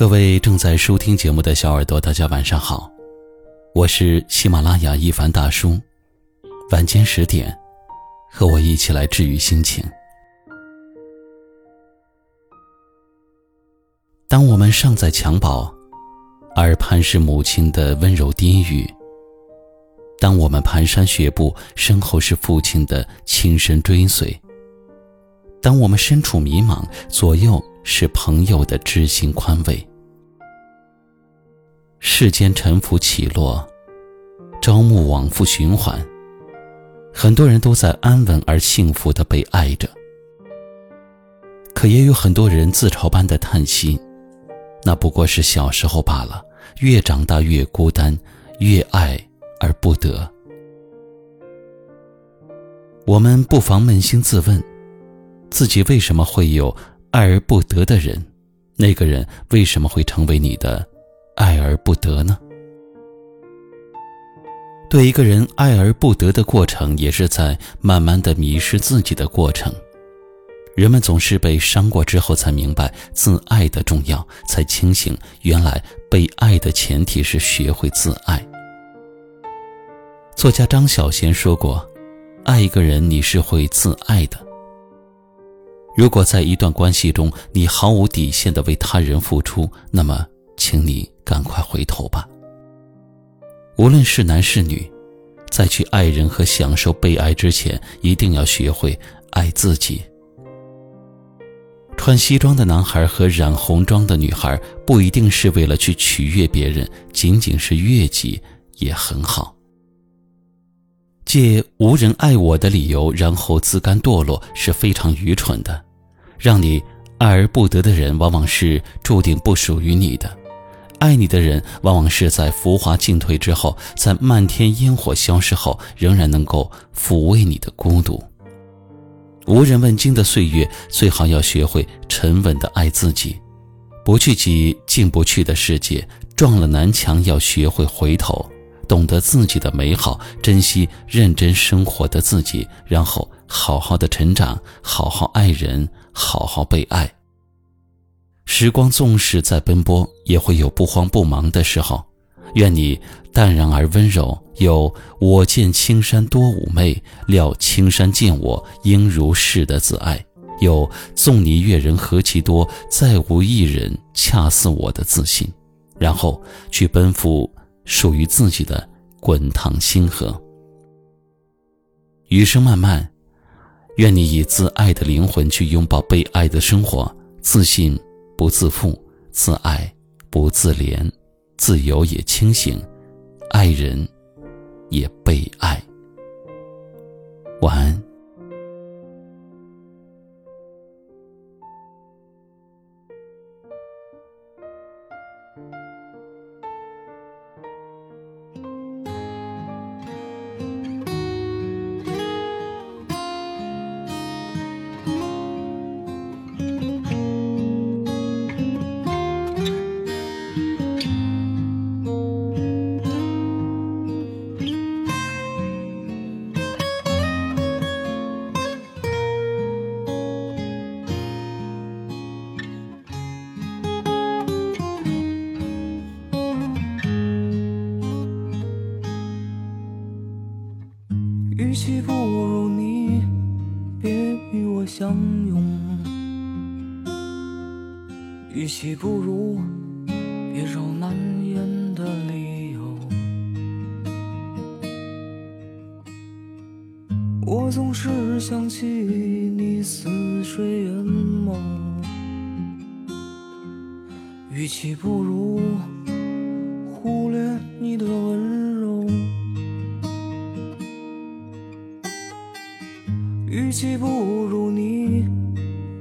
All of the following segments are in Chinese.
各位正在收听节目的小耳朵，大家晚上好，我是喜马拉雅一凡大叔。晚间十点，和我一起来治愈心情。当我们尚在襁褓，耳畔是母亲的温柔低语；当我们蹒跚学步，身后是父亲的轻声追随；当我们身处迷茫，左右是朋友的知心宽慰。世间沉浮起落，朝暮往复循环。很多人都在安稳而幸福的被爱着，可也有很多人自嘲般的叹息，那不过是小时候罢了。越长大越孤单，越爱而不得。我们不妨扪心自问，自己为什么会有爱而不得的人？那个人为什么会成为你的？爱而不得呢？对一个人爱而不得的过程，也是在慢慢的迷失自己的过程。人们总是被伤过之后，才明白自爱的重要，才清醒原来被爱的前提是学会自爱。作家张小娴说过：“爱一个人，你是会自爱的。如果在一段关系中，你毫无底线的为他人付出，那么，请你。”赶快回头吧。无论是男是女，在去爱人和享受被爱之前，一定要学会爱自己。穿西装的男孩和染红妆的女孩，不一定是为了去取悦别人，仅仅是悦己也很好。借无人爱我的理由，然后自甘堕落，是非常愚蠢的。让你爱而不得的人，往往是注定不属于你的。爱你的人，往往是在浮华尽退之后，在漫天烟火消失后，仍然能够抚慰你的孤独。无人问津的岁月，最好要学会沉稳的爱自己，不去挤进不去的世界。撞了南墙，要学会回头，懂得自己的美好，珍惜认真生活的自己，然后好好的成长，好好爱人，好好被爱。时光纵使在奔波，也会有不慌不忙的时候。愿你淡然而温柔，有我见青山多妩媚，料青山见我应如是的自爱；有纵你阅人何其多，再无一人恰似我的自信。然后去奔赴属于自己的滚烫星河。余生漫漫，愿你以自爱的灵魂去拥抱被爱的生活，自信。不自负，自爱不自怜，自由也清醒，爱人也被爱。晚安。与其不如你别与我相拥，与其不如别找难言的理由。我总是想起你似水眼眸，与其不如忽略你的温柔。与其不如你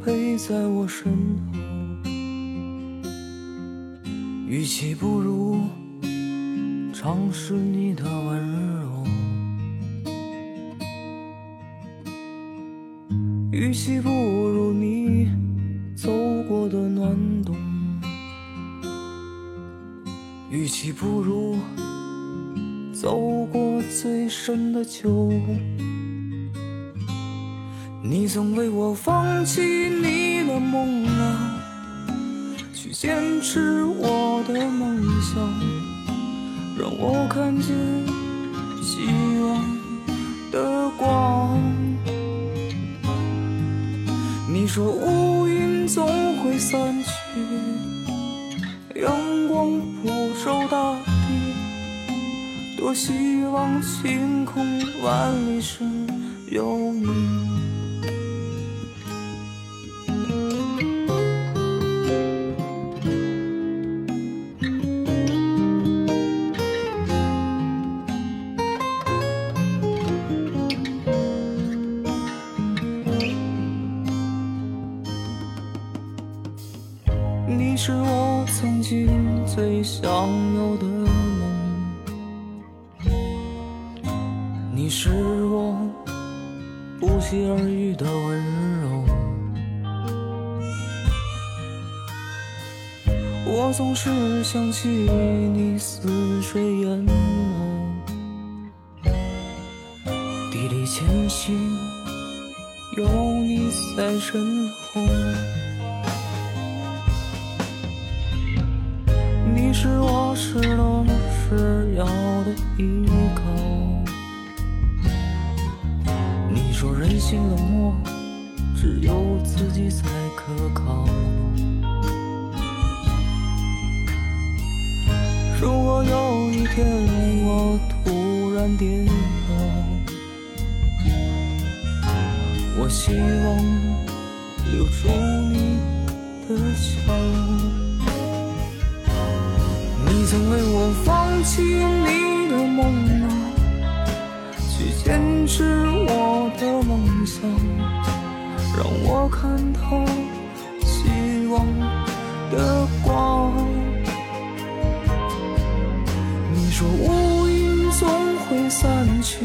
陪在我身后，与其不如尝试你的温柔，与其不如你走过的暖冬，与其不如走过最深的秋。你曾为我放弃你的梦啊，去坚持我的梦想，让我看见希望的光。你说乌云总会散去，阳光普照大地。多希望晴空万里时有你。想有的梦，你是我不期而遇的温柔。我总是想起你似水眼眸，砥砺前行，有你在身后。失落时要的依靠。你说人心冷漠，只有自己才可靠。如果有一天我突然跌倒，我希望留住你的笑。曾为我放弃你的梦啊，去坚持我的梦想，让我看到希望的光。你说乌云总会散去，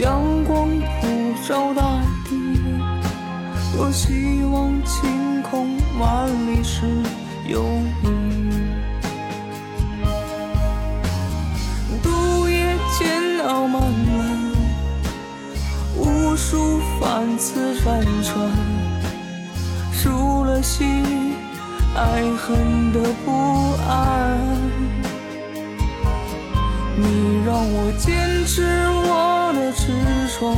阳光普照大地，多希望晴空万里时有你。煎熬漫漫，无数番次辗转，输了心，爱恨的不安。你让我坚持我的执着，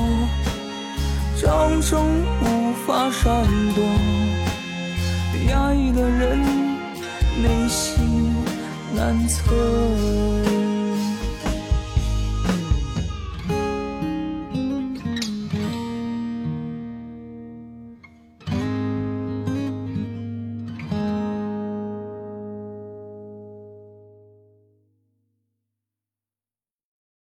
掌声无法闪躲，压抑的人内心难测。